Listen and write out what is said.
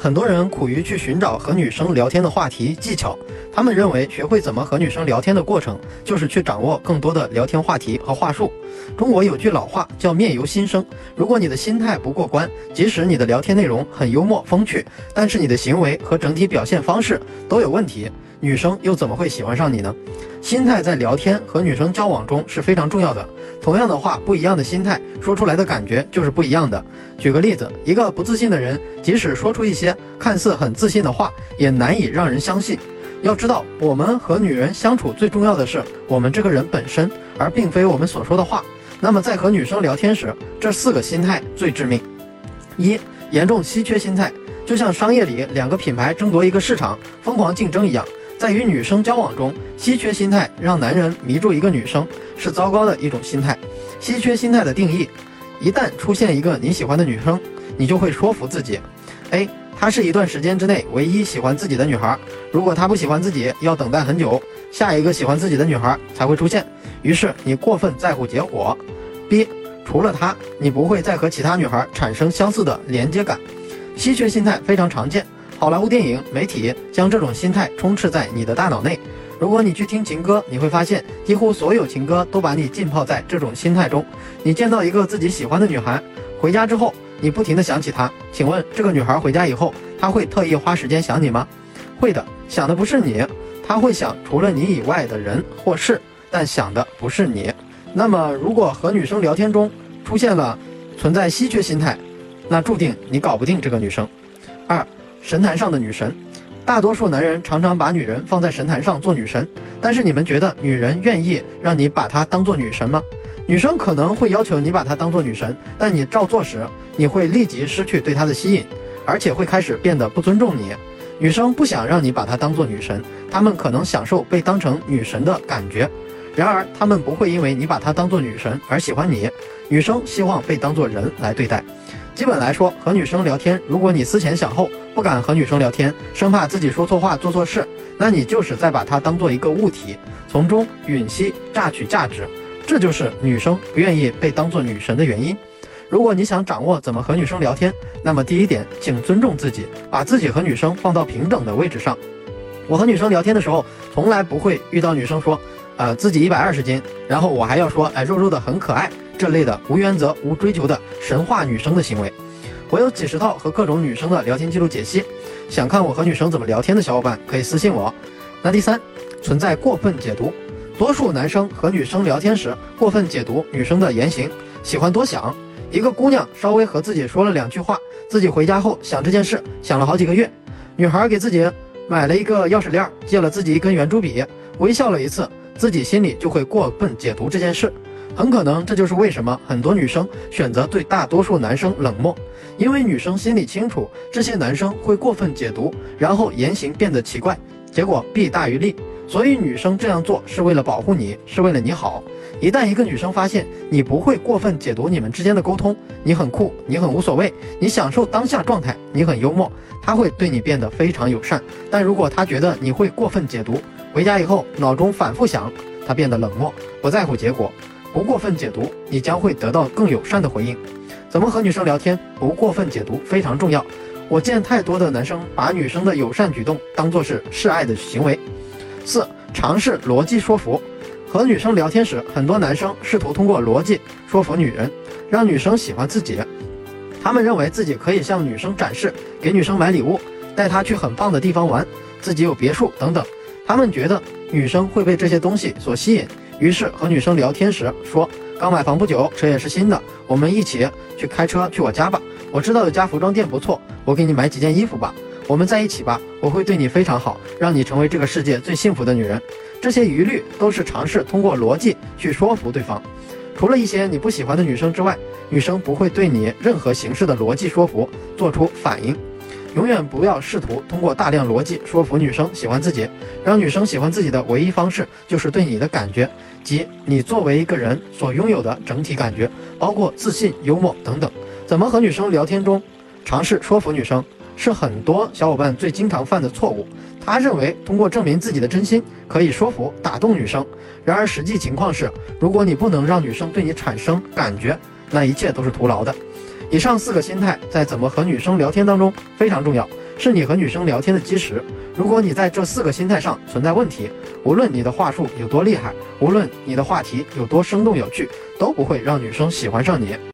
很多人苦于去寻找和女生聊天的话题技巧，他们认为学会怎么和女生聊天的过程，就是去掌握更多的聊天话题和话术。中国有句老话叫“面由心生”，如果你的心态不过关，即使你的聊天内容很幽默风趣，但是你的行为和整体表现方式都有问题。女生又怎么会喜欢上你呢？心态在聊天和女生交往中是非常重要的。同样的话，不一样的心态说出来的感觉就是不一样的。举个例子，一个不自信的人，即使说出一些看似很自信的话，也难以让人相信。要知道，我们和女人相处最重要的是我们这个人本身，而并非我们所说的话。那么在和女生聊天时，这四个心态最致命：一、严重稀缺心态，就像商业里两个品牌争夺一个市场，疯狂竞争一样。在与女生交往中，稀缺心态让男人迷住一个女生是糟糕的一种心态。稀缺心态的定义：一旦出现一个你喜欢的女生，你就会说服自己，A，她是一段时间之内唯一喜欢自己的女孩。如果她不喜欢自己，要等待很久，下一个喜欢自己的女孩才会出现。于是你过分在乎结果。B，除了她，你不会再和其他女孩产生相似的连接感。稀缺心态非常常见。好莱坞电影、媒体将这种心态充斥在你的大脑内。如果你去听情歌，你会发现几乎所有情歌都把你浸泡在这种心态中。你见到一个自己喜欢的女孩，回家之后，你不停地想起她。请问这个女孩回家以后，她会特意花时间想你吗？会的，想的不是你，她会想除了你以外的人或事，但想的不是你。那么，如果和女生聊天中出现了存在稀缺心态，那注定你搞不定这个女生。神坛上的女神，大多数男人常常把女人放在神坛上做女神，但是你们觉得女人愿意让你把她当做女神吗？女生可能会要求你把她当做女神，但你照做时，你会立即失去对她的吸引，而且会开始变得不尊重你。女生不想让你把她当做女神，她们可能享受被当成女神的感觉，然而她们不会因为你把她当做女神而喜欢你。女生希望被当做人来对待。基本来说，和女生聊天，如果你思前想后，不敢和女生聊天，生怕自己说错话、做错事，那你就是在把她当做一个物体，从中吮吸、榨取价值。这就是女生不愿意被当做女神的原因。如果你想掌握怎么和女生聊天，那么第一点，请尊重自己，把自己和女生放到平等的位置上。我和女生聊天的时候，从来不会遇到女生说，呃，自己一百二十斤，然后我还要说，哎，肉肉的很可爱。这类的无原则、无追求的神话女生的行为，我有几十套和各种女生的聊天记录解析，想看我和女生怎么聊天的小伙伴可以私信我。那第三，存在过分解读，多数男生和女生聊天时过分解读女生的言行，喜欢多想。一个姑娘稍微和自己说了两句话，自己回家后想这件事想了好几个月。女孩给自己买了一个钥匙链，借了自己一根圆珠笔，微笑了一次，自己心里就会过分解读这件事。很可能这就是为什么很多女生选择对大多数男生冷漠，因为女生心里清楚这些男生会过分解读，然后言行变得奇怪，结果弊大于利。所以女生这样做是为了保护你，是为了你好。一旦一个女生发现你不会过分解读你们之间的沟通，你很酷，你很无所谓，你享受当下状态，你很幽默，她会对你变得非常友善。但如果她觉得你会过分解读，回家以后脑中反复想，她变得冷漠，不在乎结果。不过分解读，你将会得到更友善的回应。怎么和女生聊天？不过分解读非常重要。我见太多的男生把女生的友善举动当做是示爱的行为。四、尝试逻辑说服。和女生聊天时，很多男生试图通过逻辑说服女人，让女生喜欢自己。他们认为自己可以向女生展示，给女生买礼物，带她去很棒的地方玩，自己有别墅等等。他们觉得女生会被这些东西所吸引。于是和女生聊天时说，刚买房不久，车也是新的，我们一起去开车去我家吧。我知道有家服装店不错，我给你买几件衣服吧。我们在一起吧，我会对你非常好，让你成为这个世界最幸福的女人。这些疑虑都是尝试通过逻辑去说服对方。除了一些你不喜欢的女生之外，女生不会对你任何形式的逻辑说服做出反应。永远不要试图通过大量逻辑说服女生喜欢自己，让女生喜欢自己的唯一方式就是对你的感觉，即你作为一个人所拥有的整体感觉，包括自信、幽默等等。怎么和女生聊天中尝试说服女生，是很多小伙伴最经常犯的错误。他认为通过证明自己的真心可以说服、打动女生，然而实际情况是，如果你不能让女生对你产生感觉，那一切都是徒劳的。以上四个心态在怎么和女生聊天当中非常重要。是你和女生聊天的基石。如果你在这四个心态上存在问题，无论你的话术有多厉害，无论你的话题有多生动有趣，都不会让女生喜欢上你。